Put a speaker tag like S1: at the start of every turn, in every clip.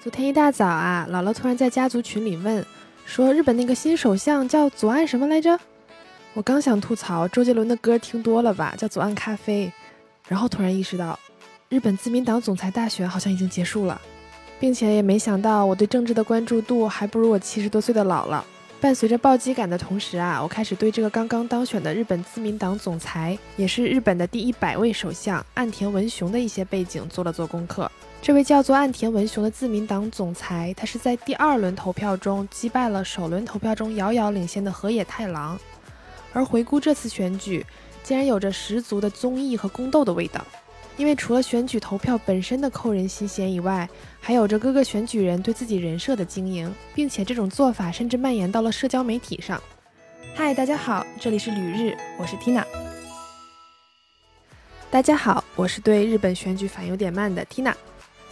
S1: 昨天一大早啊，姥姥突然在家族群里问，说日本那个新首相叫左岸什么来着？我刚想吐槽周杰伦的歌听多了吧，叫左岸咖啡，然后突然意识到，日本自民党总裁大选好像已经结束了，并且也没想到我对政治的关注度还不如我七十多岁的姥姥。伴随着暴击感的同时啊，我开始对这个刚刚当选的日本自民党总裁，也是日本的第一百位首相岸田文雄的一些背景做了做功课。这位叫做岸田文雄的自民党总裁，他是在第二轮投票中击败了首轮投票中遥遥领先的河野太郎。而回顾这次选举，竟然有着十足的综艺和宫斗的味道。因为除了选举投票本身的扣人心弦以外，还有着各个选举人对自己人设的经营，并且这种做法甚至蔓延到了社交媒体上。嗨，大家好，这里是旅日，我是 Tina。大家好，我是对日本选举反应有点慢的 Tina。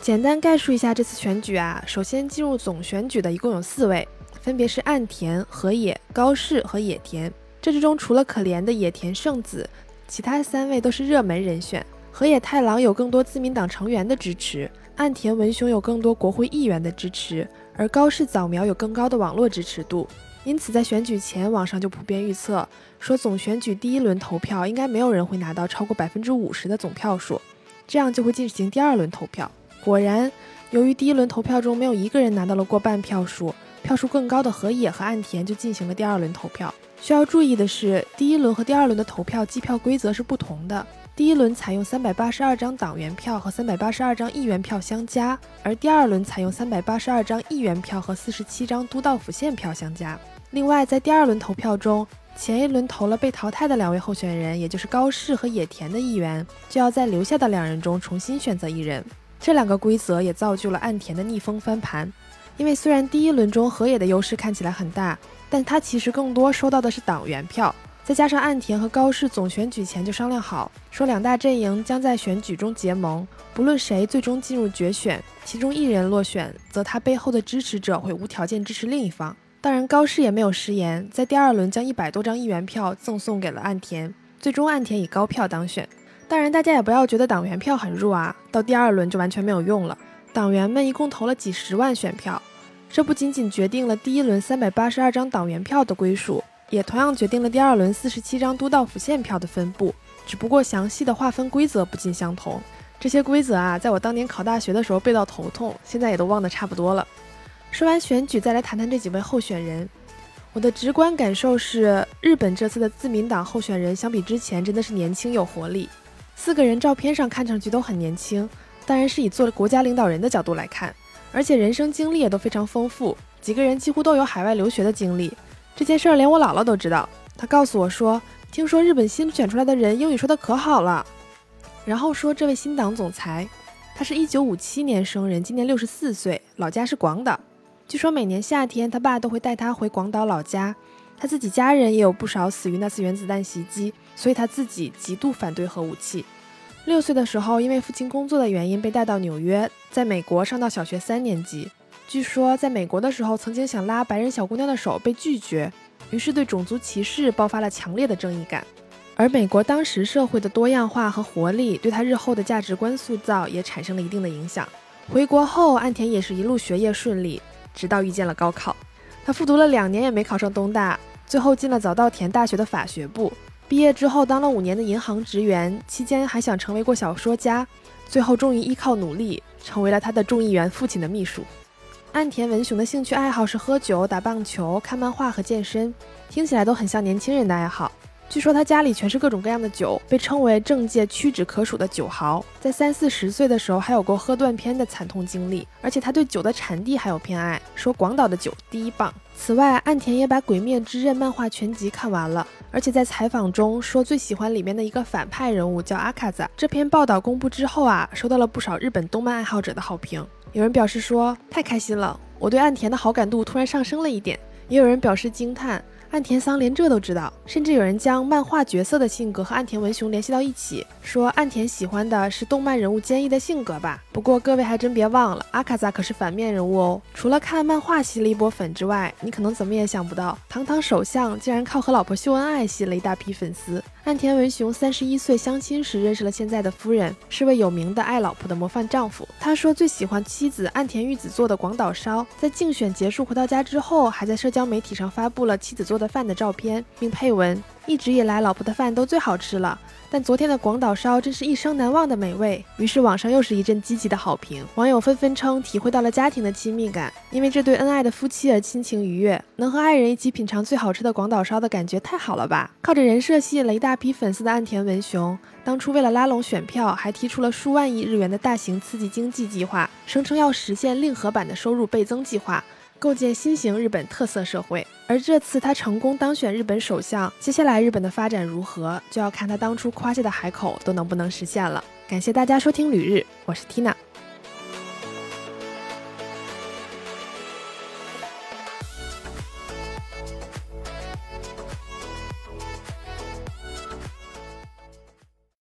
S1: 简单概述一下这次选举啊，首先进入总选举的一共有四位，分别是岸田、河野、高市和野田。这之中除了可怜的野田圣子，其他三位都是热门人选。河野太郎有更多自民党成员的支持，岸田文雄有更多国会议员的支持，而高市早苗有更高的网络支持度。因此，在选举前，网上就普遍预测说，总选举第一轮投票应该没有人会拿到超过百分之五十的总票数，这样就会进行第二轮投票。果然，由于第一轮投票中没有一个人拿到了过半票数，票数更高的河野和岸田就进行了第二轮投票。需要注意的是，第一轮和第二轮的投票计票规则是不同的。第一轮采用三百八十二张党员票和三百八十二张议员票相加，而第二轮采用三百八十二张议员票和四十七张都道府县票相加。另外，在第二轮投票中，前一轮投了被淘汰的两位候选人，也就是高市和野田的议员，就要在留下的两人中重新选择一人。这两个规则也造就了岸田的逆风翻盘。因为虽然第一轮中河野的优势看起来很大，但他其实更多收到的是党员票。再加上岸田和高市总选举前就商量好，说两大阵营将在选举中结盟，不论谁最终进入决选，其中一人落选，则他背后的支持者会无条件支持另一方。当然，高市也没有食言，在第二轮将一百多张议员票赠送给了岸田，最终岸田以高票当选。当然，大家也不要觉得党员票很弱啊，到第二轮就完全没有用了。党员们一共投了几十万选票，这不仅仅决定了第一轮三百八十二张党员票的归属。也同样决定了第二轮四十七张都道府县票的分布，只不过详细的划分规则不尽相同。这些规则啊，在我当年考大学的时候背到头痛，现在也都忘得差不多了。说完选举，再来谈谈这几位候选人。我的直观感受是，日本这次的自民党候选人相比之前真的是年轻有活力。四个人照片上看上去都很年轻，当然是以做国家领导人的角度来看，而且人生经历也都非常丰富，几个人几乎都有海外留学的经历。这件事儿连我姥姥都知道，她告诉我说，听说日本新选出来的人英语说的可好了。然后说这位新党总裁，他是一九五七年生人，今年六十四岁，老家是广岛。据说每年夏天他爸都会带他回广岛老家，他自己家人也有不少死于那次原子弹袭击，所以他自己极度反对核武器。六岁的时候，因为父亲工作的原因被带到纽约，在美国上到小学三年级。据说在美国的时候，曾经想拉白人小姑娘的手被拒绝，于是对种族歧视爆发了强烈的正义感。而美国当时社会的多样化和活力，对他日后的价值观塑造也产生了一定的影响。回国后，岸田也是一路学业顺利，直到遇见了高考。他复读了两年也没考上东大，最后进了早稻田大学的法学部。毕业之后当了五年的银行职员，期间还想成为过小说家，最后终于依靠努力，成为了他的众议员父亲的秘书。岸田文雄的兴趣爱好是喝酒、打棒球、看漫画和健身，听起来都很像年轻人的爱好。据说他家里全是各种各样的酒，被称为政界屈指可数的酒豪。在三四十岁的时候，还有过喝断片的惨痛经历。而且他对酒的产地还有偏爱，说广岛的酒第一棒。此外，岸田也把《鬼灭之刃》漫画全集看完了，而且在采访中说最喜欢里面的一个反派人物叫阿卡扎。这篇报道公布之后啊，收到了不少日本动漫爱好者的好评。有人表示说太开心了，我对岸田的好感度突然上升了一点。也有人表示惊叹，岸田桑连这都知道，甚至有人将漫画角色的性格和岸田文雄联系到一起，说岸田喜欢的是动漫人物坚毅的性格吧。不过各位还真别忘了，阿卡萨可是反面人物哦。除了看漫画吸了一波粉之外，你可能怎么也想不到，堂堂首相竟然靠和老婆秀恩爱吸了一大批粉丝。岸田文雄三十一岁相亲时认识了现在的夫人，是位有名的爱老婆的模范丈夫。他说最喜欢妻子岸田玉子做的广岛烧，在竞选结束回到家之后，还在社交媒体上发布了妻子做的饭的照片，并配文：一直以来老婆的饭都最好吃了。但昨天的广岛烧真是一生难忘的美味，于是网上又是一阵积极的好评，网友纷纷称体会到了家庭的亲密感，因为这对恩爱的夫妻而亲情愉悦，能和爱人一起品尝最好吃的广岛烧的感觉太好了吧！靠着人设吸引了一大批粉丝的岸田文雄，当初为了拉拢选票，还提出了数万亿日元的大型刺激经济计划，声称要实现令和版的收入倍增计划。构建新型日本特色社会，而这次他成功当选日本首相，接下来日本的发展如何，就要看他当初夸下的海口都能不能实现了。感谢大家收听旅日，我是 Tina。